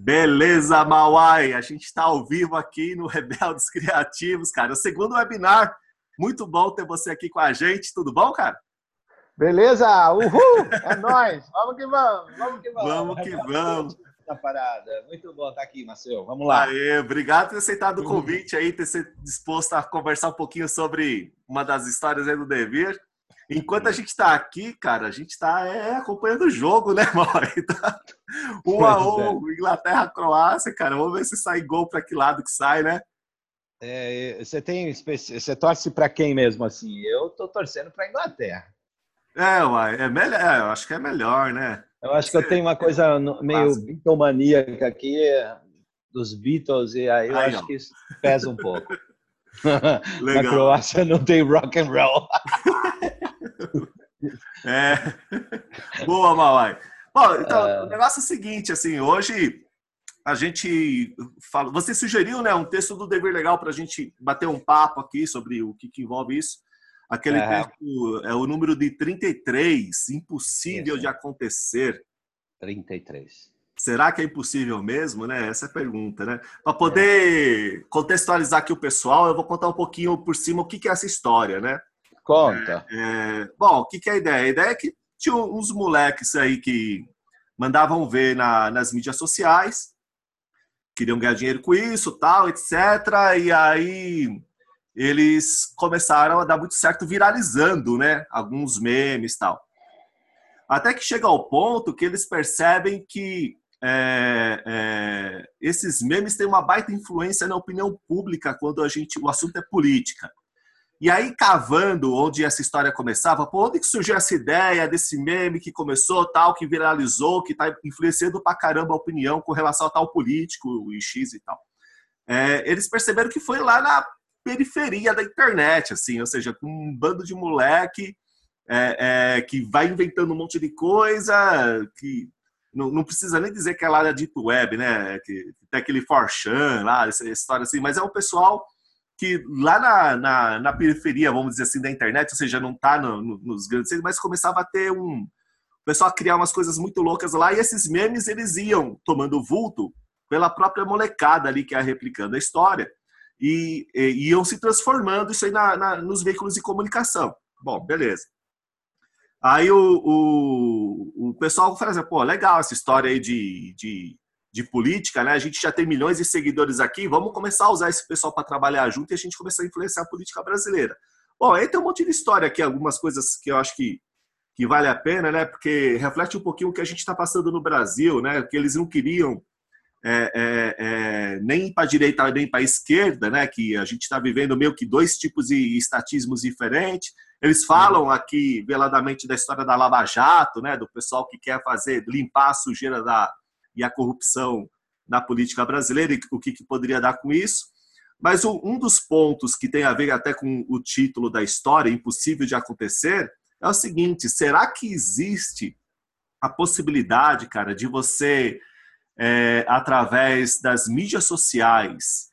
Beleza, Mauai? A gente está ao vivo aqui no Rebeldes Criativos, cara. O segundo webinar. Muito bom ter você aqui com a gente. Tudo bom, cara? Beleza? Uhul! É nóis! Vamos que vamos! Vamos que vamos! Vamos que vamos! Parada. Muito bom estar aqui, Marcelo. Vamos lá. Aê, obrigado por ter aceitado o convite aí, ter se disposto a conversar um pouquinho sobre uma das histórias aí do Devir. Enquanto a gente está aqui, cara, a gente está é, acompanhando o jogo, né, Mauri? Tá um a um, é. Inglaterra-Croácia, cara. Vamos ver se sai gol para que lado que sai, né? É, você tem você torce para quem mesmo assim? Eu tô torcendo para Inglaterra. É, uai, é melhor, é, eu acho que é melhor, né? Eu acho que eu tenho uma coisa meio Beatlemaníaca aqui dos Beatles e aí eu acho que isso pesa um pouco. Na Croácia não tem rock and roll. É. Boa, Mauai. Bom, então, é... o negócio é o seguinte, assim, hoje a gente fala, você sugeriu, né, um texto do Dever Legal para a gente bater um papo aqui sobre o que, que envolve isso. Aquele é. texto é o número de 33, impossível isso. de acontecer. 33. Será que é impossível mesmo, né? Essa é a pergunta, né? Para poder é. contextualizar aqui o pessoal, eu vou contar um pouquinho por cima o que, que é essa história, né? Conta. É, é, bom, o que, que é a ideia? A ideia é que tinha uns moleques aí que mandavam ver na, nas mídias sociais, queriam ganhar dinheiro com isso, tal, etc. E aí eles começaram a dar muito certo viralizando, né? Alguns memes tal. Até que chega ao ponto que eles percebem que é, é, esses memes têm uma baita influência na opinião pública quando a gente, o assunto é política. E aí, cavando onde essa história começava, por onde que surgiu essa ideia desse meme que começou, tal, que viralizou, que está influenciando pra caramba a opinião com relação a tal político e X e tal. É, eles perceberam que foi lá na periferia da internet, assim, ou seja, com um bando de moleque é, é, que vai inventando um monte de coisa, que não, não, precisa nem dizer que é lá da Deep Web, né? Que tem aquele Forchan lá, essa história assim, mas é um pessoal que lá na, na, na, periferia, vamos dizer assim, da internet, ou seja, não está no, no, nos grandes centros, mas começava a ter um. O pessoal a criar umas coisas muito loucas lá, e esses memes eles iam tomando vulto pela própria molecada ali que ia replicando a história, e, e iam se transformando isso aí na, na, nos veículos de comunicação. Bom, beleza. Aí o, o, o pessoal fala assim, pô, legal essa história aí de, de de política, né? A gente já tem milhões de seguidores aqui, vamos começar a usar esse pessoal para trabalhar junto e a gente começar a influenciar a política brasileira. Bom, aí tem um monte de história aqui, algumas coisas que eu acho que, que vale a pena, né? Porque reflete um pouquinho o que a gente está passando no Brasil, né? Que eles não queriam é, é, é, nem para a direita nem para a esquerda, né? Que a gente está vivendo meio que dois tipos de estatismos diferentes. Eles falam aqui veladamente da história da Lava Jato, né? Do pessoal que quer fazer limpar a sujeira da e a corrupção na política brasileira e o que, que poderia dar com isso. Mas um dos pontos que tem a ver até com o título da história, impossível de acontecer, é o seguinte: será que existe a possibilidade, cara, de você, é, através das mídias sociais,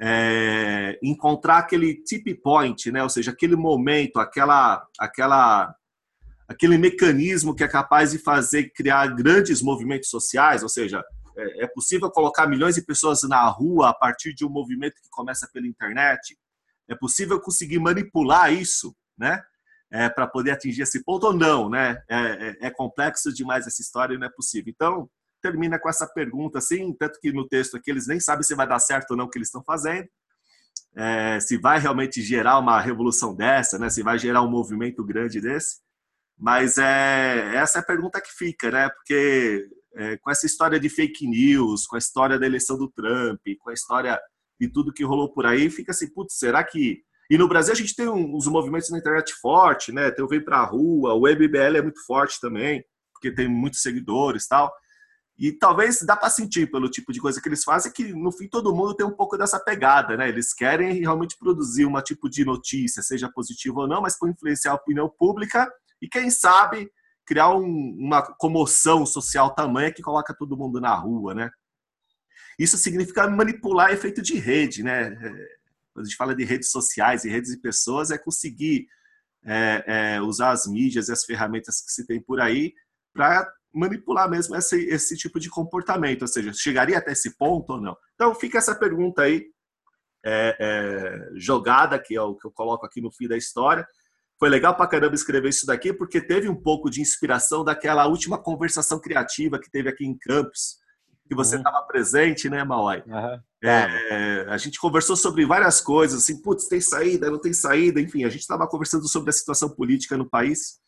é, encontrar aquele tip point, né? ou seja, aquele momento, aquela, aquela aquele mecanismo que é capaz de fazer criar grandes movimentos sociais, ou seja, é, é possível colocar milhões de pessoas na rua a partir de um movimento que começa pela internet. É possível conseguir manipular isso, né? É, para poder atingir esse ponto ou não, né? É, é, é, complexo demais essa história e não é possível. Então, termina com essa pergunta, assim, tanto que no texto aqui eles nem sabem se vai dar certo ou não o que eles estão fazendo, é, se vai realmente gerar uma revolução dessa, né? Se vai gerar um movimento grande desse. Mas é, essa é a pergunta que fica, né? Porque é, com essa história de fake news, com a história da eleição do Trump, com a história de tudo que rolou por aí, fica assim, putz, será que. E no Brasil a gente tem uns movimentos na internet forte, né? Tem o Vem Pra Rua, o WebBL é muito forte também, porque tem muitos seguidores tal. E talvez dá para sentir pelo tipo de coisa que eles fazem que no fim todo mundo tem um pouco dessa pegada, né? Eles querem realmente produzir uma tipo de notícia, seja positiva ou não, mas para influenciar a opinião pública e quem sabe criar um, uma comoção social tamanha que coloca todo mundo na rua, né? Isso significa manipular efeito de rede, né? É, quando a gente fala de redes sociais e redes de pessoas, é conseguir é, é, usar as mídias e as ferramentas que se tem por aí para manipular mesmo esse, esse tipo de comportamento, ou seja, chegaria até esse ponto ou não? Então fica essa pergunta aí é, é, jogada, que é o que eu coloco aqui no fim da história. Foi legal pra caramba escrever isso daqui, porque teve um pouco de inspiração daquela última conversação criativa que teve aqui em Campos, que você estava uhum. presente, né, Mauai? Uhum. É, a gente conversou sobre várias coisas, assim, putz, tem saída, não tem saída, enfim, a gente estava conversando sobre a situação política no país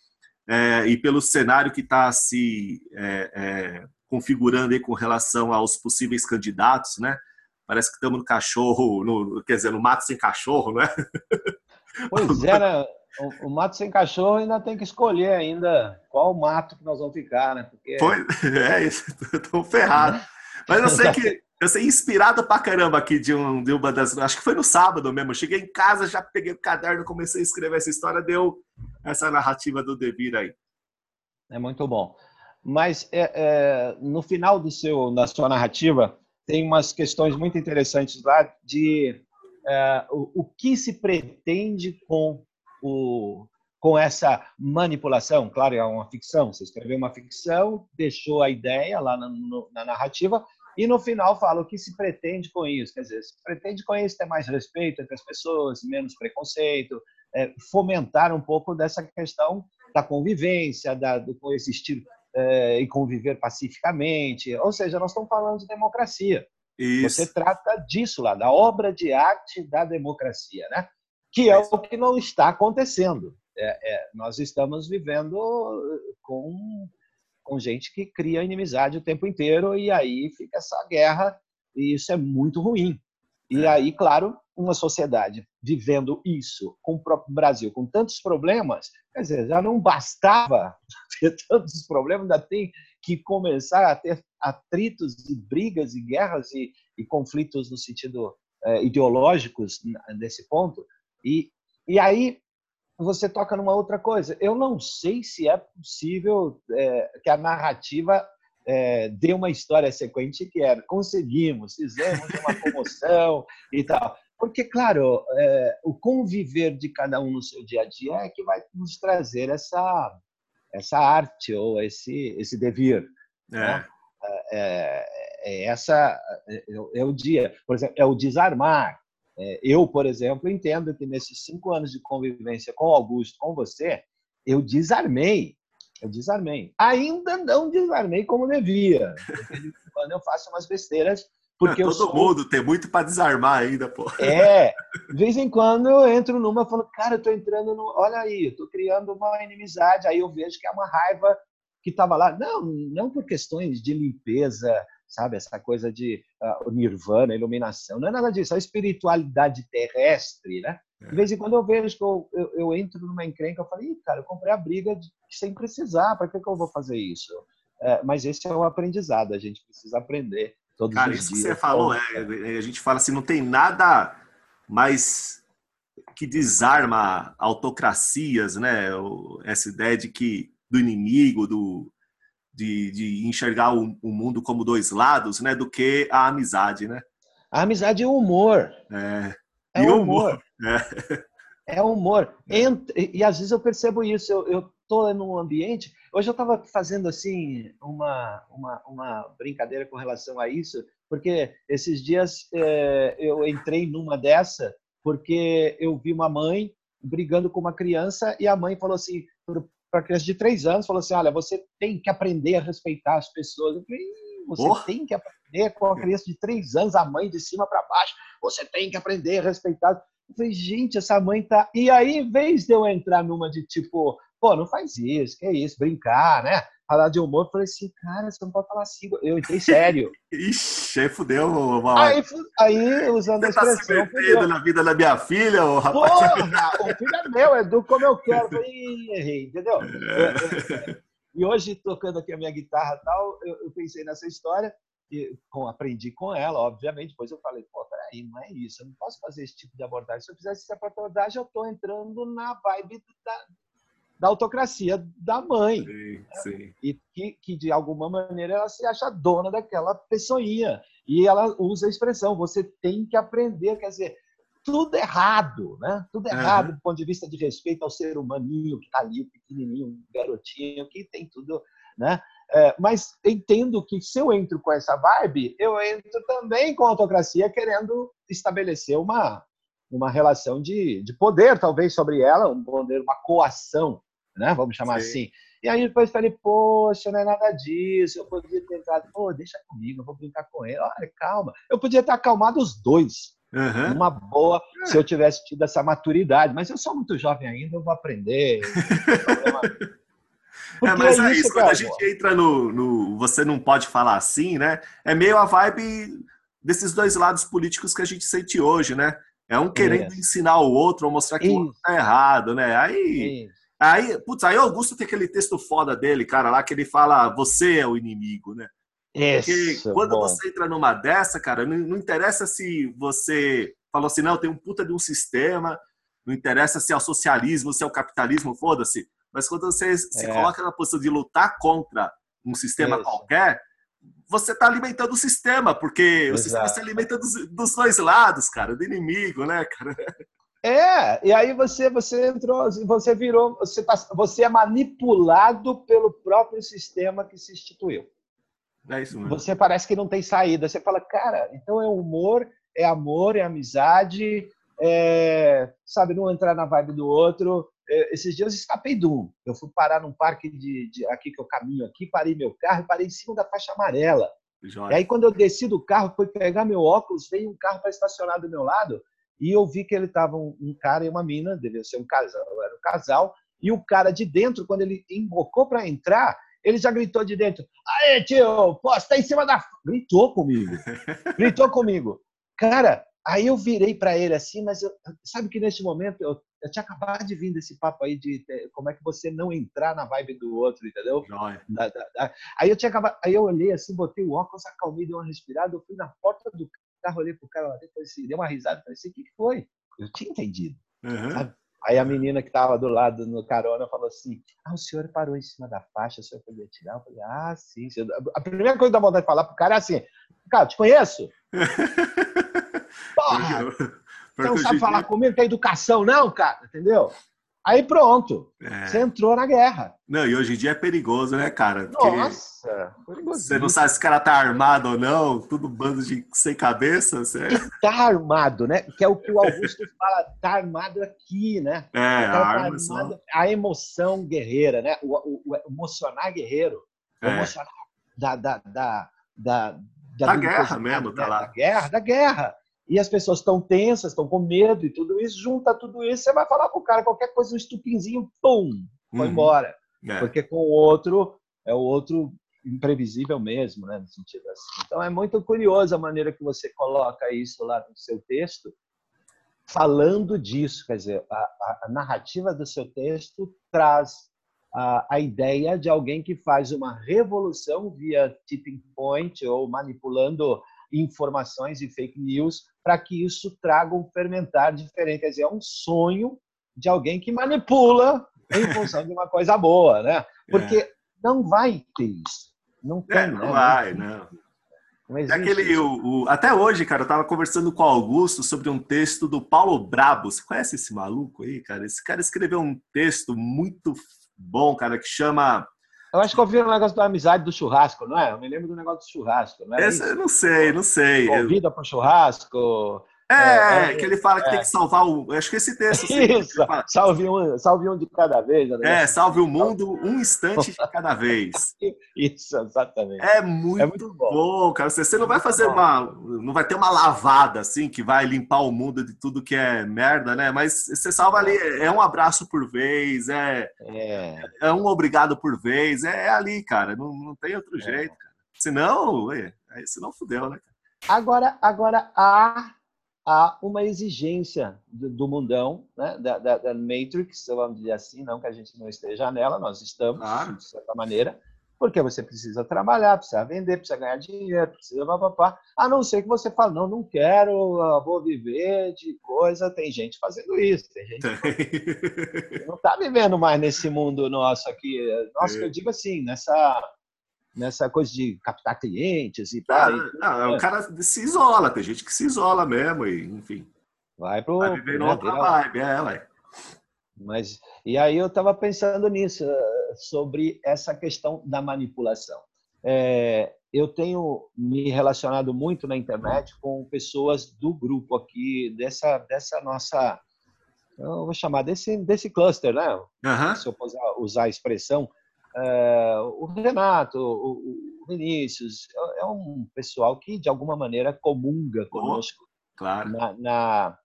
é, e pelo cenário que está se é, é, configurando aí com relação aos possíveis candidatos, né? Parece que estamos no cachorro, no, quer dizer, no mato sem cachorro, não é? Pois né? O, o, mato sem cachorro ainda tem que escolher ainda qual mato que nós vamos ficar, né? Porque... Foi, é isso, estou ferrado. Mas eu sei que eu sei inspirado pra caramba aqui de, um, de uma das. Acho que foi no sábado mesmo. Cheguei em casa, já peguei o caderno, comecei a escrever essa história, deu essa narrativa do Devir aí. É muito bom. Mas é, é, no final do seu, da sua narrativa, tem umas questões muito interessantes lá de é, o, o que se pretende com o, com essa manipulação. Claro, é uma ficção. Você escreveu uma ficção, deixou a ideia lá na, na narrativa, e no final fala o que se pretende com isso. Quer dizer, se pretende com isso ter mais respeito entre as pessoas, menos preconceito, é, fomentar um pouco dessa questão da convivência, da, do coexistir é, e conviver pacificamente. Ou seja, nós estamos falando de democracia. Isso. Você trata disso lá, da obra de arte da democracia, né? Que é o que não está acontecendo. É, é, nós estamos vivendo com com gente que cria inimizade o tempo inteiro e aí fica essa guerra e isso é muito ruim. E é. aí, claro, uma sociedade vivendo isso com o próprio Brasil, com tantos problemas, quer dizer, já não bastava ter tantos problemas, ainda tem que começar a ter atritos e brigas e guerras e, e conflitos no sentido é, ideológicos nesse ponto. E, e aí você toca numa outra coisa. Eu não sei se é possível é, que a narrativa é, dê uma história sequente que era conseguimos, fizemos uma comoção e tal. Porque, claro, é, o conviver de cada um no seu dia a dia é que vai nos trazer essa, essa arte ou esse, esse devir. É. Né? É, é, é essa é, é, o dia, por exemplo, é o desarmar, é, eu, por exemplo, entendo que nesses cinco anos de convivência com Augusto, com você, eu desarmei. Eu desarmei. Ainda não desarmei como devia. Quando eu faço umas besteiras. Porque todo sou... mundo tem muito para desarmar ainda, pô. É. De vez em quando eu entro numa e falo, cara, eu tô entrando no. Olha aí, eu tô criando uma inimizade. Aí eu vejo que é uma raiva que estava lá. Não, não por questões de limpeza sabe? Essa coisa de uh, nirvana, iluminação. Não é nada disso, é a espiritualidade terrestre, né? De vez em quando eu vejo que eu, eu, eu entro numa encrenca, eu falo, cara, eu comprei a briga de, sem precisar, para que, que eu vou fazer isso? É, mas esse é o aprendizado, a gente precisa aprender todos cara, os dias. Cara, isso que você falou, é, a gente fala assim, não tem nada mais que desarma autocracias, né? Essa ideia de que do inimigo, do, de, de enxergar o, o, mundo como dois lados, né, do que a amizade, né? A amizade é o humor. É. É o humor. humor. É. é humor. Entre, e às vezes eu percebo isso. Eu, eu tô num ambiente. Hoje eu estava fazendo assim uma, uma, uma brincadeira com relação a isso, porque esses dias é, eu entrei numa dessa porque eu vi uma mãe brigando com uma criança e a mãe falou assim para criança de três anos, falou assim: olha, você tem que aprender a respeitar as pessoas. Eu falei, você oh. tem que aprender com a criança de três anos, a mãe de cima para baixo, você tem que aprender a respeitar. Eu falei, gente, essa mãe tá. E aí, em vez de eu entrar numa de tipo, pô, não faz isso, que é isso, brincar, né? Falar de humor, eu falei assim, cara, você não pode falar assim. Eu entrei sério. Ixi, aí fudeu, mal. Aí, aí, usando você a expressão. Tá se na vida da minha filha, ô rapaz. Porra, o filho é meu, é do como eu quero. Eu falei, errei, entendeu? É. E hoje, tocando aqui a minha guitarra e tal, eu, eu pensei nessa história e com, aprendi com ela, obviamente. Depois eu falei, pô, peraí, não é isso, eu não posso fazer esse tipo de abordagem. Se eu fizesse essa abordagem, eu estou entrando na vibe da, da autocracia da mãe. Sim, sim. E que, que, de alguma maneira, ela se acha dona daquela pessoinha. E ela usa a expressão, você tem que aprender, quer dizer, tudo errado, né? Tudo errado uhum. do ponto de vista de respeito ao ser humaninho que está ali, o pequenininho, garotinho, que tem tudo, né? É, mas entendo que se eu entro com essa vibe, eu entro também com a autocracia querendo estabelecer uma, uma relação de, de poder, talvez, sobre ela, um poder, uma coação, né? vamos chamar Sim. assim. E aí depois falei, poxa, não é nada disso, eu podia ter entrado, pô, deixa comigo, eu vou brincar com ele, olha, calma. Eu podia ter acalmado os dois, Uhum. Uma boa, é. se eu tivesse tido essa maturidade. Mas eu sou muito jovem ainda, eu vou aprender. é, mas é, é isso, quando a gente entra no, no, Você não pode falar assim, né? É meio a vibe desses dois lados políticos que a gente sente hoje, né? É um querendo ensinar o outro ou mostrar que isso. o outro tá errado, né? Aí. Isso. Aí, putz, aí Augusto tem aquele texto foda dele, cara, lá que ele fala: você é o inimigo, né? Porque Isso, quando bom. você entra numa dessa, cara, não, não, interessa se você falou assim, não, tem um puta de um sistema, não interessa se é o socialismo, se é o capitalismo, foda-se. Mas quando você é. se coloca na posição de lutar contra um sistema Isso. qualquer, você está alimentando o sistema, porque Exato. o sistema se alimenta dos, dos, dois lados, cara, do inimigo, né, cara? É, e aí você você entrou, você virou, você, tá, você é manipulado pelo próprio sistema que se instituiu. É isso mesmo. Você parece que não tem saída. Você fala, cara, então é humor, é amor, é amizade, é, sabe, não entrar na vibe do outro. É, esses dias eu escapei de um. Eu fui parar num parque de, de, aqui que eu caminho aqui, parei meu carro e parei em cima da faixa amarela. Joia. E aí quando eu desci do carro, fui pegar meu óculos, veio um carro para estacionar do meu lado e eu vi que ele estava um, um, cara e uma mina, devia ser um casal, era um casal, e o cara de dentro, quando ele embocou para entrar, ele já gritou de dentro: Aê, tio, você tá em cima da. Gritou comigo. Gritou comigo. Cara, aí eu virei para ele assim, mas eu, sabe que nesse momento eu, eu, tinha acabado de vir desse papo aí de como é que você não entrar na vibe do outro, entendeu? Da, da, da. Aí eu tinha acabado, aí eu olhei assim, botei o óculos, acalmei, dei uma respirada, eu fui na porta do carro, olhei pro cara lá dentro, assim, dei uma risada, falei assim, o que foi? Eu tinha entendido. Uhum. Aí a menina que estava do lado no carona falou assim: Ah, o senhor parou em cima da faixa, o senhor podia tirar? Eu falei: Ah, sim. A primeira coisa que dá vontade de falar pro cara é assim: Cara, te conheço? Porra! Você não sabe falar comigo que é educação, não, cara? Entendeu? Aí pronto, é. você entrou na guerra. Não, e hoje em dia é perigoso, né, cara? Porque Nossa, Você não sabe se o cara tá armado ou não, tudo bando de sem cabeça. Você... E tá armado, né? Que é o que o Augusto fala, tá armado aqui, né? É, a, tá arma armado, a emoção guerreira, né? O, o, o emocionar guerreiro. O é. emocionar da, da, da, da, da, da guerra mesmo, tá lá. Da guerra, da guerra e as pessoas estão tensas, estão com medo e tudo isso, junta tudo isso, você vai falar com o cara qualquer coisa, um estupinzinho, pum, foi uhum. embora. É. Porque com o outro, é o outro imprevisível mesmo, né, no sentido assim. Então é muito curioso a maneira que você coloca isso lá no seu texto, falando disso, quer dizer, a, a, a narrativa do seu texto traz a, a, ideia de alguém que faz uma revolução via tipping point ou manipulando informações e fake news para que isso traga um fermentar diferente. Quer dizer, é um sonho de alguém que manipula em função de uma coisa boa, né? Porque é. não vai ter isso. Não é, tem, é, não né? vai, não. não é aquele, o, o, até hoje, cara, eu estava conversando com o Augusto sobre um texto do Paulo Brabo. Você conhece esse maluco aí, cara? Esse cara escreveu um texto muito bom, cara, que chama eu acho que eu vi um negócio da amizade do churrasco, não é? Eu me lembro do negócio do churrasco, não é? Esse, eu não sei, não sei. Convida para o churrasco. É, é, é, que ele fala que é. tem que salvar o. Acho que esse texto. Isso, salve um, salve um de cada vez. Né? É, salve o mundo um instante de cada vez. Isso, exatamente. É muito, é muito bom. bom. cara. Você, você não vai fazer bom. uma. Não vai ter uma lavada assim que vai limpar o mundo de tudo que é merda, né? Mas você salva ali. É um abraço por vez, é, é. é um obrigado por vez. É, é ali, cara. Não, não tem outro é. jeito, cara. Senão, ué, aí senão fudeu, né? Agora, agora a há uma exigência do, do mundão, né? da, da, da, Matrix, vamos dizer assim, não que a gente não esteja nela, nós estamos, claro. de certa maneira, porque você precisa trabalhar, precisa vender, precisa ganhar dinheiro, precisa papapá, a não ser que você fale, não, não quero, vou viver de coisa, tem gente fazendo isso, tem gente que não está vivendo mais nesse mundo nosso aqui, nosso é. que eu digo assim, nessa nessa coisa de captar clientes e tal. Ah, não, o cara se isola, tem gente que se isola mesmo, e, enfim. Vai pro. Vai viver outra vibe, é, vai. Mas, e aí eu estava pensando nisso. sobre essa questão da manipulação. É, eu tenho me relacionado muito na internet com pessoas do grupo aqui, dessa, dessa nossa, eu vou chamar desse, desse cluster, né? Uhum. Se eu usar, usar a expressão. É, o Renato, o, Vinícius, é, é um pessoal que, de alguma maneira, comunga conosco claro. na, na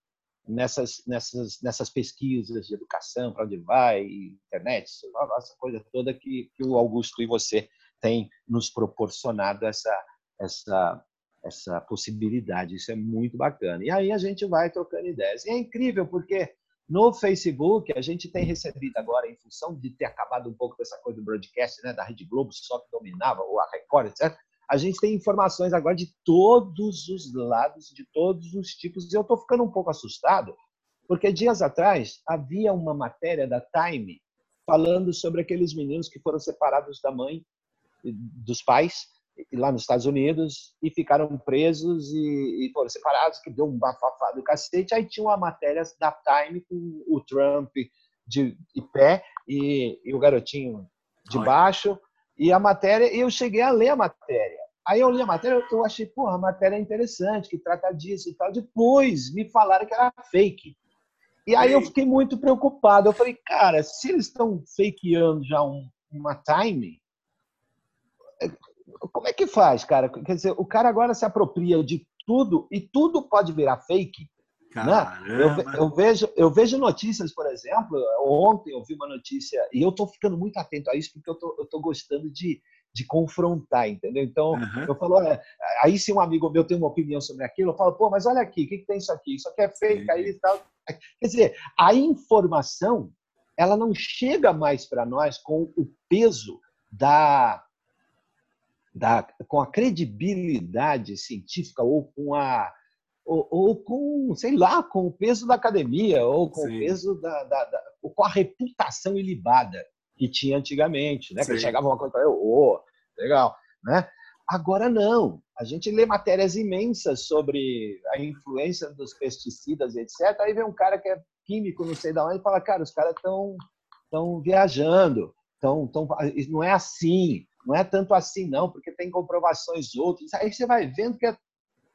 nessas, nessas, nessas pesquisas de educação, para onde vai, internet, essa coisa toda que, que o Augusto e você têm nos proporcionado essa, essa, essa possibilidade. Isso é muito bacana. E aí a gente vai trocando ideias. E é incrível porque no Facebook a gente tem recebido agora, em função de ter acabado um pouco dessa coisa do broadcast, né, da Rede Globo só que dominava, ou a Record, etc., a gente tem informações agora de todos os lados, de todos os tipos, e eu estou ficando um pouco assustado, porque dias atrás havia uma matéria da Time falando sobre aqueles meninos que foram separados da mãe, dos pais, lá nos Estados Unidos, e ficaram presos e, e foram separados, que deu um bafafá do cacete. Aí tinha uma matéria da Time com o Trump de, de pé e, e o garotinho de baixo e a matéria, eu cheguei a ler a matéria. Aí eu li a matéria, eu achei, pô, a matéria é interessante, que trata disso e tal. Depois me falaram que era fake. E aí eu fiquei muito preocupado. Eu falei, cara, se eles estão fakeando já um, uma time, como é que faz, cara? Quer dizer, o cara agora se apropria de tudo e tudo pode virar fake. Né? Eu, eu, vejo, eu vejo notícias, por exemplo, ontem eu vi uma notícia, e eu estou ficando muito atento a isso, porque eu estou gostando de, de confrontar, entendeu? Então, uhum. eu falo, olha, aí se um amigo meu tem uma opinião sobre aquilo, eu falo, pô, mas olha aqui, o que, que tem isso aqui? Isso aqui é fake, Sim. aí e tal. Quer dizer, a informação, ela não chega mais para nós com o peso da, da, com a credibilidade científica ou com a ou, ou, com, sei lá, com o peso da academia, ou com Sim. o peso da, da, da, ou com a reputação ilibada que tinha antigamente, né? Sim. Que chegava uma coisa para eu, oh, legal, né? Agora não. A gente lê matérias imensas sobre a influência dos pesticidas, etc. Aí vem um cara que é químico, não sei da onde, e fala, cara, os caras estão estão viajando, estão, tão, não é assim, não é tanto assim não, porque tem comprovações outras. Aí você vai vendo que é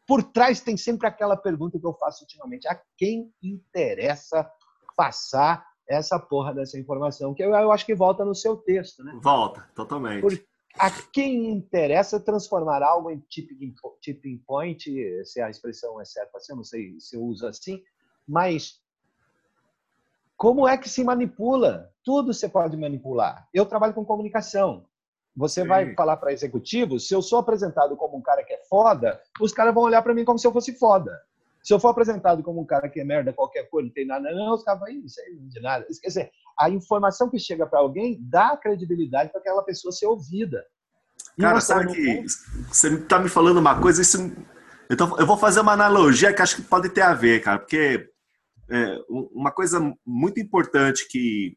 por trás tem sempre aquela pergunta que eu faço ultimamente: a quem interessa passar essa porra dessa informação? Que eu, eu acho que volta no seu texto, né? Volta, totalmente. Por, a quem interessa transformar algo em tipping, tipping point, se a expressão é certa, assim, eu não sei se eu uso assim, mas como é que se manipula? Tudo você pode manipular. Eu trabalho com comunicação. Você Sim. vai falar para executivos, se eu sou apresentado como um cara que é foda, os caras vão olhar para mim como se eu fosse foda. Se eu for apresentado como um cara que é merda, qualquer coisa, não tem nada, não, os caras vão, isso aí não de nada. Quer dizer, a informação que chega para alguém dá credibilidade para aquela pessoa ser ouvida. E cara, sabe que você está me falando uma coisa, isso, então, eu vou fazer uma analogia que acho que pode ter a ver, cara, porque é, uma coisa muito importante que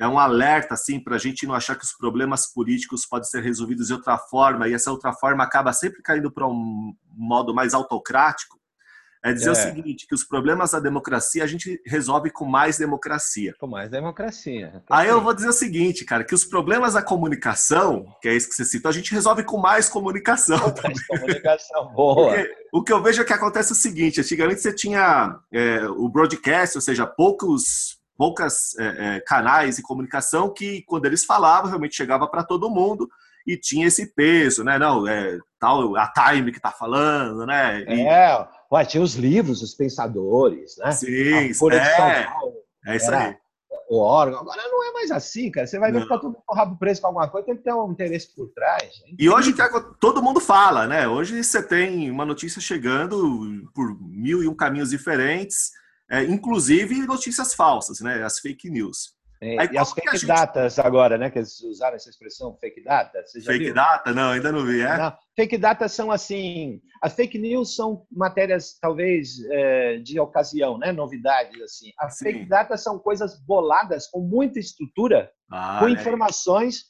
é um alerta assim para a gente não achar que os problemas políticos podem ser resolvidos de outra forma e essa outra forma acaba sempre caindo para um modo mais autocrático. É dizer é. o seguinte, que os problemas da democracia a gente resolve com mais democracia. Com mais democracia. Aí eu vou dizer o seguinte, cara, que os problemas da comunicação, que é isso que você citou, a gente resolve com mais comunicação. Com mais comunicação, boa. Porque o que eu vejo é que acontece o seguinte, antigamente você tinha é, o broadcast, ou seja, poucos poucas é, é, canais de comunicação que, quando eles falavam, realmente chegava para todo mundo e tinha esse peso, né? Não, é tal a Time que está falando, né? E... É, ué, tinha os livros, os pensadores, né? Sim, é, é isso aí. O órgão. Agora não é mais assim, cara. Você vai ver que tá tudo com o rabo preso com alguma coisa, tem que ter um interesse por trás. E hoje todo mundo fala, né? Hoje você tem uma notícia chegando por mil e um caminhos diferentes é, inclusive notícias falsas, né? As fake news. É, Aí, e as fake gente... datas agora, né? Que eles usaram essa expressão, fake data. fake viu? data? Não, ainda não vi, é? Não. Fake data são assim. As fake news são matérias, talvez, é, de ocasião, né? Novidades, assim. As Sim. fake data são coisas boladas com muita estrutura, ah, com é. informações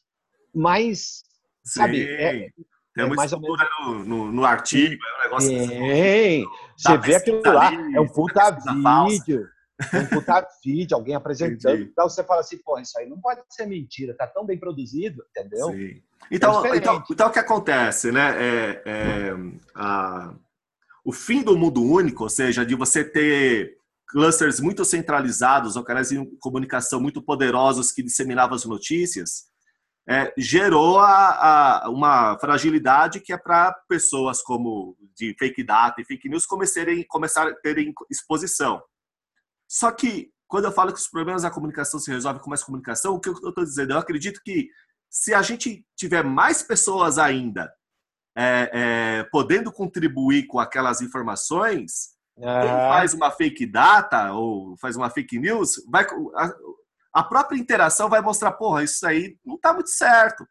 mais. Sim. Sabe? É, tem uma é estrutura no, no, no, artigo, é um negócio. Tem. Você vê aquilo lá, é um puta vídeo. Falsa. um puta vídeo, alguém apresentando. Entendi. Então você fala assim, pô, isso aí não pode ser mentira, tá tão bem produzido, entendeu? Sim. Então, é então, então, o que acontece, né? É, é, a, o fim do mundo único, ou seja, de você ter clusters muito centralizados, ou canais de comunicação muito poderosos que disseminavam as notícias, é, gerou a, a, uma fragilidade que é para pessoas como de fake data e fake news começarem, começar a terem exposição. Só que, quando eu falo que os problemas da comunicação se resolvem com mais comunicação, o que eu estou dizendo? Eu acredito que se a gente tiver mais pessoas ainda é, é, podendo contribuir com aquelas informações, uhum. faz uma fake data ou faz uma fake news, vai, a, própria interação vai mostrar, porra, isso aí não está muito certo.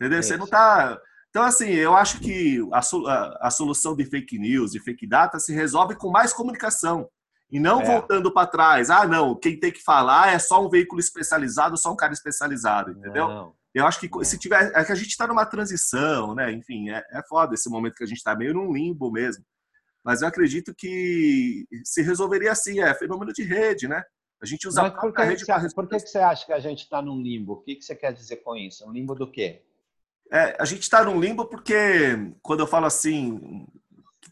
Entendeu? Você não está. Então, assim, eu acho que a, a, a, solução de fake news, de fake data, se resolve com mais comunicação. E não é. voltando para trás. Ah, não, quem tem que falar é só um veículo especializado, só um cara especializado, entendeu? Não. Eu acho que se tiver. É que a gente está numa transição, né? Enfim, é, é foda esse momento que a gente está meio num limbo mesmo. Mas eu acredito que se resolveria assim, é fenômeno de rede, né? A gente usa Mas por que, rede para Por que, você acha que a gente está num limbo? O que, que você quer dizer com isso? Um limbo do quê? É, a gente está num limbo porque, quando eu falo assim,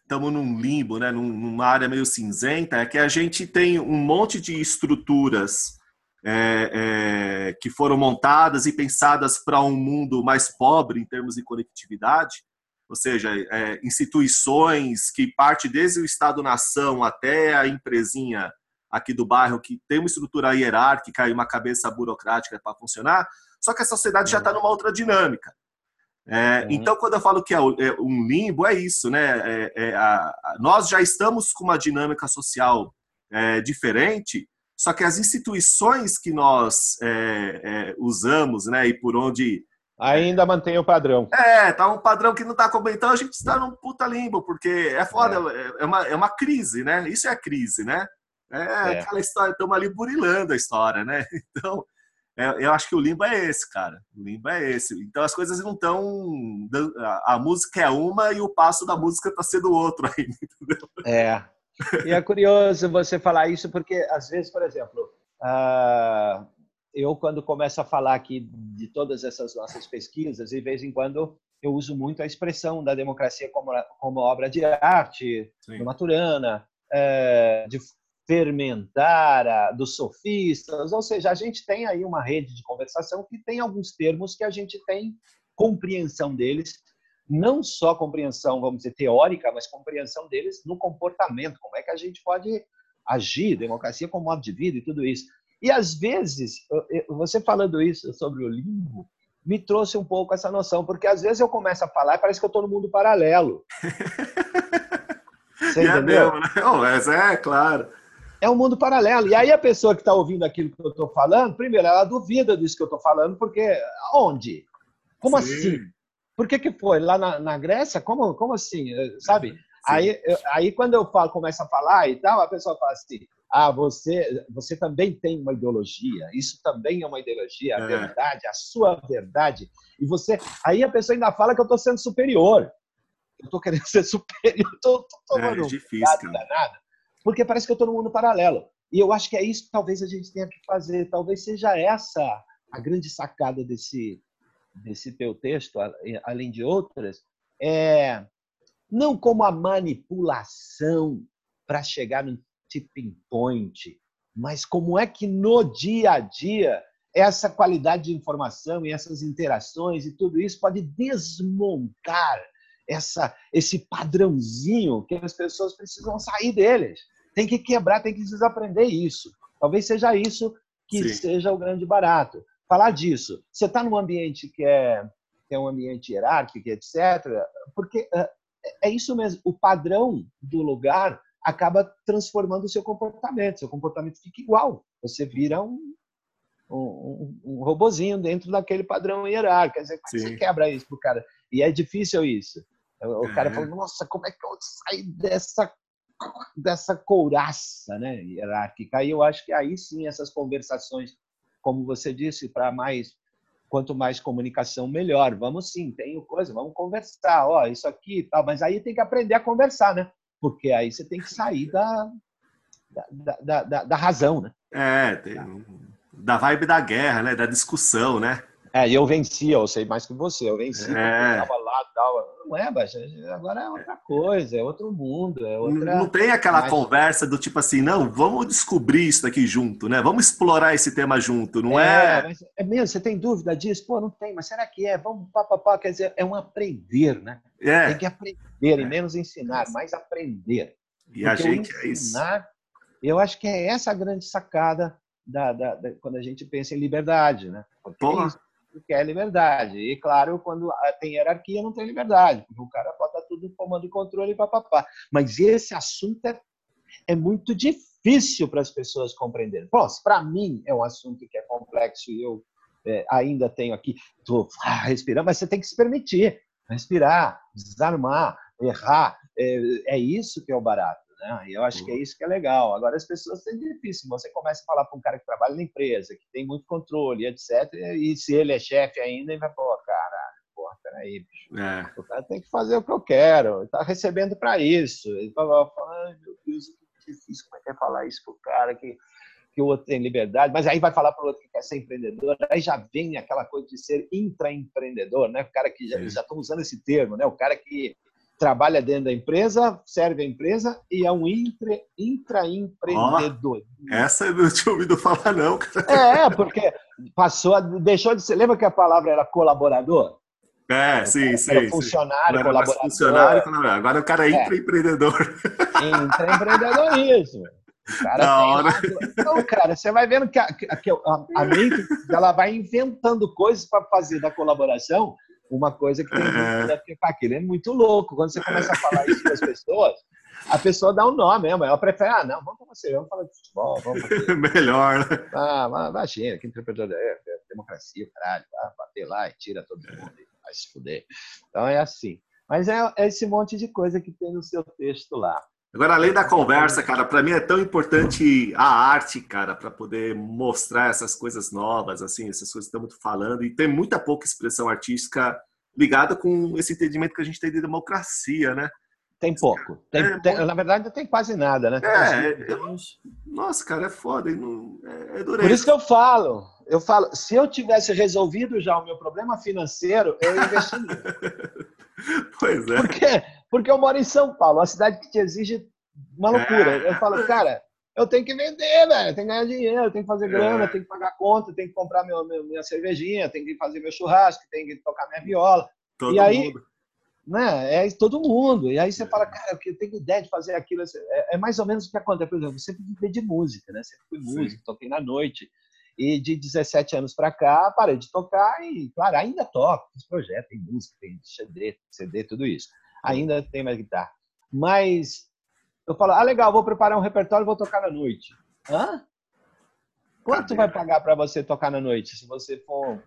estamos num limbo, né, numa área meio cinzenta, é que a gente tem um monte de estruturas é, é, que foram montadas e pensadas para um mundo mais pobre em termos de conectividade, ou seja, é, instituições que parte desde o Estado-nação até a empresinha aqui do bairro, que tem uma estrutura hierárquica e uma cabeça burocrática para funcionar, só que a sociedade já está numa outra dinâmica. É, uhum. Então, quando eu falo que é, é um limbo, é isso, né? É, é a, a, nós já estamos com uma dinâmica social é, diferente, só que as instituições que nós é, usamos, né, e por onde ainda mantém o padrão. É, tá um padrão que não tá como então a gente está num puta limbo, porque é foda, é, uma, é uma crise, né? Isso é crise, né? É, é. aquela história, estamos ali burilando a história, né? Então, é, eu acho que o limbo é esse, cara. O limbo é esse. Então as coisas não estão. A, música é uma e o passo da música está sendo outro ainda, entendeu? É. E é curioso você falar isso, porque às vezes, por exemplo, uh, eu quando começo a falar aqui de todas essas nossas pesquisas, de vez em quando eu uso muito a expressão da democracia como, como obra de arte, Sim. do Maturana, é, de fermentar, dos sofistas, ou seja, a gente tem aí uma rede de conversação que tem alguns termos que a gente tem compreensão deles não só compreensão, vamos dizer, teórica, mas compreensão deles no comportamento, como é que a gente pode agir, democracia como modo de vida e tudo isso. E às vezes, você falando isso sobre o limbo, me trouxe um pouco essa noção, porque às vezes eu começo a falar e parece que eu estou no mundo paralelo. Você entendeu? É, mesmo, né? é claro. É um mundo paralelo. E aí a pessoa que está ouvindo aquilo que eu estou falando, primeiro, ela duvida disso que eu estou falando, porque onde? Como Sim. assim? Por que, que foi? Lá na, na Grécia? Como, como assim? Eh, sabe? Aí, aí quando eu falo, começo a falar e tal, a pessoa fala assim: ah, você, você também tem uma ideologia, isso também é uma ideologia, a é. verdade, a sua verdade. E você. Aí a pessoa ainda fala que eu estou sendo superior. Eu estou querendo ser superior, estou tomando é, é difícil, danada. Porque parece que eu estou no mundo paralelo. E eu acho que é isso que talvez a gente tenha que fazer. Talvez seja essa a grande sacada desse, desse teu texto, além de outras, é não como a manipulação para chegar no tipping point, mas como é que no dia a dia essa qualidade de informação e essas interações e tudo isso pode desmontar essa, esse padrãozinho que as pessoas precisam sair deles. Tem que quebrar, tem que desaprender isso. Talvez seja isso que Sim. seja o grande barato falar disso. Você está num ambiente que é, que é um ambiente hierárquico, etc., porque é, é isso mesmo, o padrão do lugar acaba transformando o seu comportamento, seu comportamento fica igual, você vira um, um, um robozinho dentro daquele padrão hierárquico, quer dizer, você quebra isso pro cara, e é difícil isso. O cara fala, nossa, como é que eu saio dessa dessa couraça né, hierárquica? E eu acho que aí sim essas conversações como você disse, para mais quanto mais comunicação melhor. Vamos sim, tem coisa, vamos conversar, ó, isso aqui, tal, mas aí tem que aprender a conversar, né? Porque aí você tem que sair da da, da, da razão, né? É, tem, da vibe da guerra, né? Da discussão, né? É, eu venci, eu sei mais que você, eu venci, é. eu tava lá tal. Não é, Baixa, agora é outra coisa, é outro mundo, é outra... Não tem aquela Mas... conversa do tipo assim, não, vamos descobrir isso daqui junto, né? Vamos explorar esse tema junto, não é? É, é mesmo, você tem dúvida disso? Pô, não tem, mas será que é? Vamos papapá, quer dizer, é um aprender, né? É. Tem que aprender, e menos ensinar, mais aprender. E Porque a gente ensinar, é isso. Eu acho que é essa a grande sacada da, da, da, quando a gente pensa em liberdade, né? Porque Porra. Isso quer liberdade. E, claro, quando tem hierarquia, não tem liberdade, porque o cara bota tudo comando e controle e papapá. Mas esse assunto é, é muito difícil para as pessoas compreenderem. Para mim, é um assunto que é complexo e eu é, ainda tenho aqui, estou ah, respirando, mas você tem que se permitir respirar, desarmar, errar. É, é isso que é o barato. Né? E eu acho que é uhum. isso que é legal. Agora, as pessoas têm difícil. Você começa a falar para um cara que trabalha na empresa, que tem muito controle, etc. E se ele é chefe ainda, ele vai, pô, cara, porra, peraí, bicho. É. O cara tem que fazer o que eu quero. Está recebendo para isso. Ele fala, ai, meu Deus, que difícil. Como é que é falar isso para o cara que que o outro tem liberdade, mas aí vai falar para o outro que quer ser empreendedor, aí já vem aquela coisa de ser intraempreendedor, né? O cara que já, já estão usando esse termo, né? O cara que trabalha dentro da empresa, serve a empresa e é um intra, intraempreendedor. Oh, essa eu não tinha ouvido falar, não. É, porque passou, a, deixou de ser. Lembra que a palavra era colaborador? É, sim, sim. Era funcionário, sim. colaborador. Funcionário, agora o cara é, é. intraempreendedor. Intraempreendedor, isso. O cara da hora. Então, cara, você vai vendo que a, que a, a mente ela vai inventando coisas para fazer da colaboração uma coisa que tem é. que aquilo é muito louco. Quando você começa a falar isso para as pessoas, a pessoa dá um nome mesmo. Ela prefere, ah, não, vamos para você, vamos falar de futebol, vamos Melhor, né? Ah, imagina, que interpretador é, é democracia, caralho, vai bater lá e tira todo mundo, vai se fuder. Então é assim. Mas é, é esse monte de coisa que tem no seu texto lá. Agora, além da conversa, cara, para mim é tão importante a arte, cara, para poder mostrar essas coisas novas, assim, essas coisas que estamos falando. E tem muita pouca expressão artística ligada com esse entendimento que a gente tem de democracia, né? Tem pouco. Tem, é, tem, na verdade, não tem quase nada, né? É, eu, nossa, cara, é foda. Não, é, é Por isso que eu falo. Eu falo, se eu tivesse resolvido já o meu problema financeiro, eu investiria. pois é. Por quê? Porque eu moro em São Paulo, uma cidade que te exige uma loucura. É. Eu falo, cara, eu tenho que vender, velho, eu tenho que ganhar dinheiro, tenho que fazer grana, é. tenho que pagar conta, tenho que comprar meu, meu, minha cervejinha, tenho que fazer meu churrasco, tenho que tocar minha viola. Todo e aí, mundo. né, é todo mundo. E aí você é. fala, cara, eu tenho ideia de fazer aquilo. É, é, mais ou menos o que acontece. Por exemplo, eu sempre vivi de música, né? Sempre fui músico, toquei na noite. E de 17 anos para cá, parei de tocar e, claro, ainda toco. Fiz projeto, tem música, tem CD, CD, tudo isso ainda tem mais guitarra. Mas eu falo, ah, legal, vou preparar um repertório e vou tocar na noite. Hã? Quanto vai pagar para você tocar na noite? Se você for.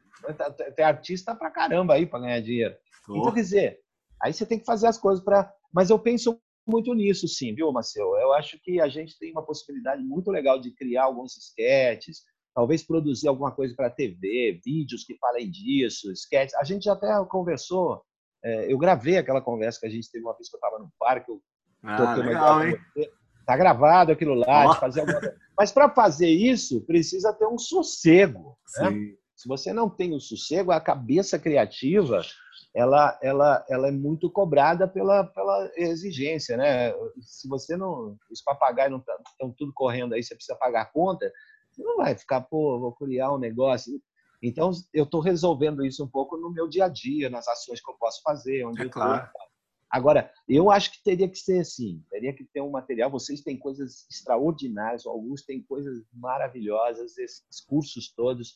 Tem artista pra caramba aí para ganhar dinheiro. Oh. Então, quer dizer, aí você tem que fazer as coisas para. Mas eu penso muito nisso, sim, viu, Marcelo? Eu acho que a gente tem uma possibilidade muito legal de criar alguns sketches, talvez produzir alguma coisa para TV, vídeos que falem disso, sketches. A gente já até conversou é, eu gravei aquela conversa que a gente teve uma vez que eu estava no parque, eu ah, toquei legal, uma Tá gravado aquilo lá, oh. fazer alguma... Mas para fazer isso, precisa ter um sossego. Né? Se você não tem o um sossego, a cabeça criativa ela, ela, ela é muito cobrada pela, pela exigência, né? Se você não, os papagaios não estão tudo correndo aí, você precisa pagar a conta, você não vai ficar, pô, vou criar um negócio. Então, eu estou resolvendo isso um pouco no meu dia a dia, nas ações que eu posso fazer. Onde é claro. Agora, eu acho que teria que ser assim, teria que ter um material. Vocês têm coisas extraordinárias, alguns têm coisas maravilhosas, esses cursos todos.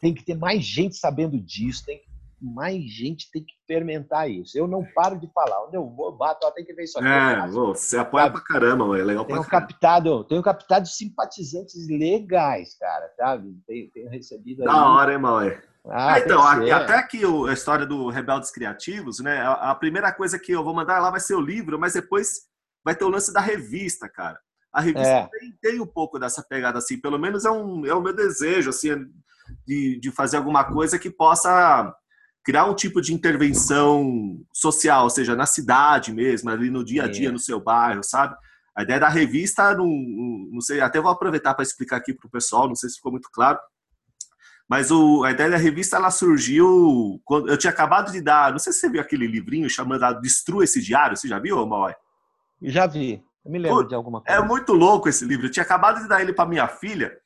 Tem que ter mais gente sabendo disso, tem que mais gente tem que fermentar isso. Eu não paro de falar. Onde eu vou, bato, tem que ver isso aqui. É, você apoia pra caramba, mano. É legal tenho pra captado, Tenho captado simpatizantes legais, cara, sabe? Tenho, tenho recebido Da aí... hora, hein, mano? Ah, ah, então, até aqui a história do Rebeldes Criativos, né? A, a, primeira coisa que eu vou mandar lá vai ser o livro, mas depois vai ter o lance da revista, cara. A revista é. tem, tem, um pouco dessa pegada assim, pelo menos é, um, é o meu desejo, assim, de, de fazer alguma coisa que possa criar um tipo de intervenção social, ou seja, na cidade mesmo, ali no dia a dia, no seu bairro, sabe? A ideia da revista, não, não sei, até vou aproveitar para explicar aqui para o pessoal, não sei se ficou muito claro. Mas o, a ideia da revista ela surgiu quando eu tinha acabado de dar. Não sei se você viu aquele livrinho chamado Destrua esse Diário. Você já viu, Maui? Já vi. Eu me lembro Pô, de alguma é coisa. É muito louco esse livro. Eu tinha acabado de dar ele para minha filha.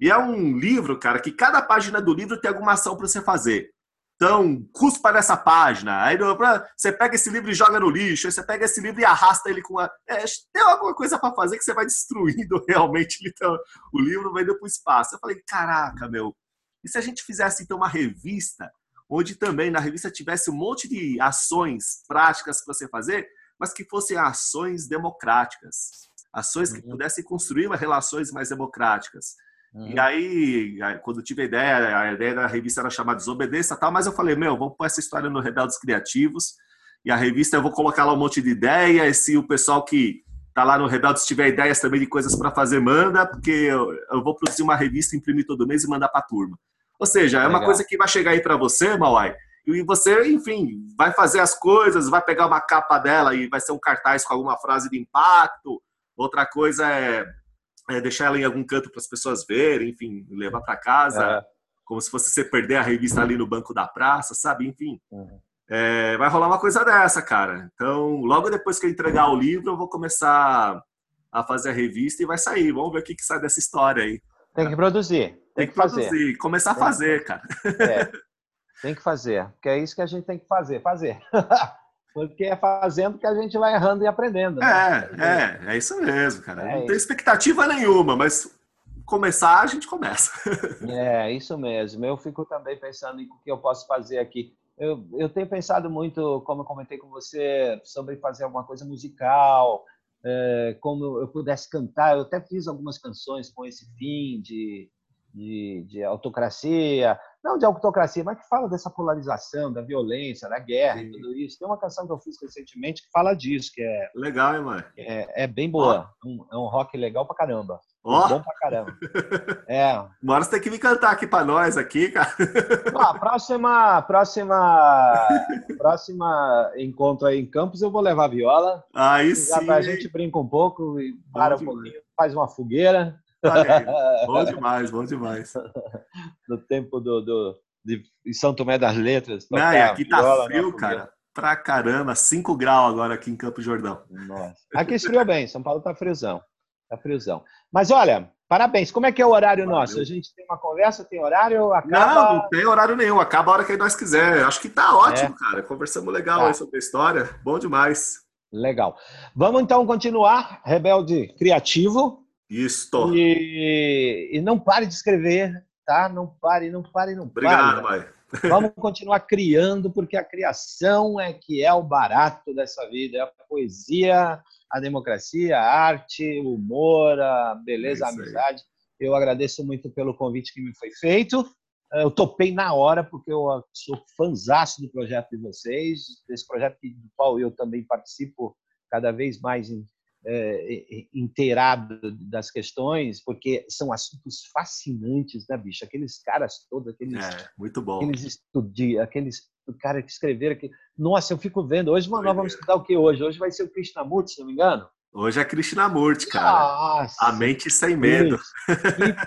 E é um livro, cara, que cada página do livro tem alguma ação para você fazer. Então, cuspa nessa página. Aí você pega esse livro e joga no lixo. Aí você pega esse livro e arrasta ele com a. É, tem alguma coisa para fazer que você vai destruindo realmente então, o livro, vai indo para o espaço. Eu falei, caraca, meu. E se a gente fizesse então uma revista, onde também na revista tivesse um monte de ações práticas para você fazer, mas que fossem ações democráticas, ações que uhum. pudessem construir relações mais democráticas. Uhum. E aí, quando tive a ideia, a ideia da revista era chamada Desobedeça tal, mas eu falei, meu, vamos pôr essa história no Rebeldes Criativos. E a revista eu vou colocar lá um monte de ideias. Se o pessoal que tá lá no Rebeldes tiver ideias também de coisas para fazer, manda, porque eu, eu, vou produzir uma revista, imprimir todo mês e mandar para a turma. Ou seja, é uma Legal. coisa que vai chegar aí para você, Mauai, e você, enfim, vai fazer as coisas, vai pegar uma capa dela e vai ser um cartaz com alguma frase de impacto. Outra coisa é é, deixar ela em algum canto para as pessoas verem, enfim, levar para casa, é. como se fosse você perder a revista ali no banco da praça, sabe? Enfim, uhum. é, vai rolar uma coisa dessa, cara. Então, logo depois que eu entregar o livro, eu vou começar a fazer a revista e vai sair. Vamos ver o que, que sai dessa história aí. Tem que produzir. Tem, tem que, que produzir. Fazer. Começar a fazer, cara. É. Tem que fazer, porque é isso que a gente tem que fazer, fazer. Porque é fazendo que a gente vai errando e aprendendo. Né? É, é, é isso mesmo, cara. É não tem expectativa nenhuma, mas começar, a gente começa. É, isso mesmo. Eu fico também pensando em o que eu posso fazer aqui. Eu, eu tenho pensado muito, como eu comentei com você, sobre fazer alguma coisa musical, é, como eu pudesse cantar. Eu até fiz algumas canções com esse fim de, de, de autocracia, não de autocracia, mas que fala dessa polarização, da violência, da guerra Sim. e tudo isso. Tem uma canção que eu fiz recentemente que fala disso, que é... Legal, hein, mãe? É, é bem boa. Um, é um rock legal pra caramba. Oh. Bom pra caramba. É. Uma hora você tem que me cantar aqui pra nós, aqui, cara. a próxima, próxima, próxima encontro aí em Campos, eu vou levar a viola. Aí sim. A gente brinca um pouco e para um pouquinho, faz uma fogueira. Bom demais, bom demais. No tempo do, do, de São Tomé das Letras. Não, e aqui tá frio, cara. Pra caramba, 5 graus agora aqui em Campo Jordão. Nossa. Aqui esfriou bem, São Paulo tá friozão. Tá friozão. Mas olha, parabéns. Como é que é o horário Valeu. nosso? A gente tem uma conversa, tem horário? Acaba... Não, não tem horário nenhum. Acaba a hora que nós quiser. Acho que tá ótimo, é. cara. Conversamos legal tá. aí sobre a história. Bom demais. Legal. Vamos então continuar. Rebelde Criativo. Isto. E, e não pare de escrever, tá? Não pare, não pare, não pare. Obrigado, pai. Vamos continuar criando, porque a criação é que é o barato dessa vida. É a poesia, a democracia, a arte, o humor, a beleza, a amizade. Eu agradeço muito pelo convite que me foi feito. Eu topei na hora, porque eu sou fãzaço do projeto de vocês, desse projeto do qual eu também participo cada vez mais é, inteirado das questões, porque são assuntos fascinantes, né, bicho? Aqueles caras todos, aqueles. É, muito bom. Aqueles estudi aqueles caras que escreveram aqui. Nossa, eu fico vendo. Hoje nós vamos estudar o que hoje? Hoje vai ser o Krishnamurti, se não me engano. Hoje é Krishnamurti, cara. Nossa, a mente sem medo.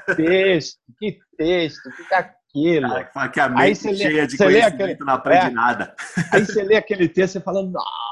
Que texto, que texto, que aquilo. Cara, que a mente cheia lê, de conhecimento aquele, não aprende é, nada. Aí você lê aquele texto e fala, nossa,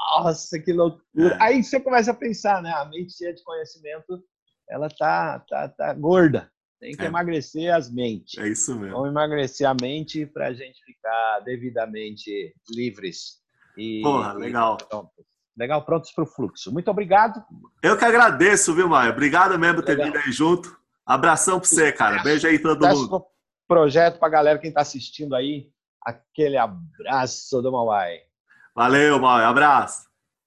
que loucura. É. Aí você começa a pensar, né? A mente cheia de conhecimento, ela tá, tá, tá gorda. Tem que é. emagrecer as mentes. É isso mesmo. Vamos emagrecer a mente para a gente ficar devidamente livres. E, Porra, legal. E prontos. Legal, prontos para o fluxo. Muito obrigado. Eu que agradeço, viu, Maia? Obrigado mesmo por ter vindo aí junto. Abração para você, cara. Beijo aí todo mundo projeto para a galera quem está assistindo aí. Aquele abraço do Mauai. Valeu, Mauai. Abraço.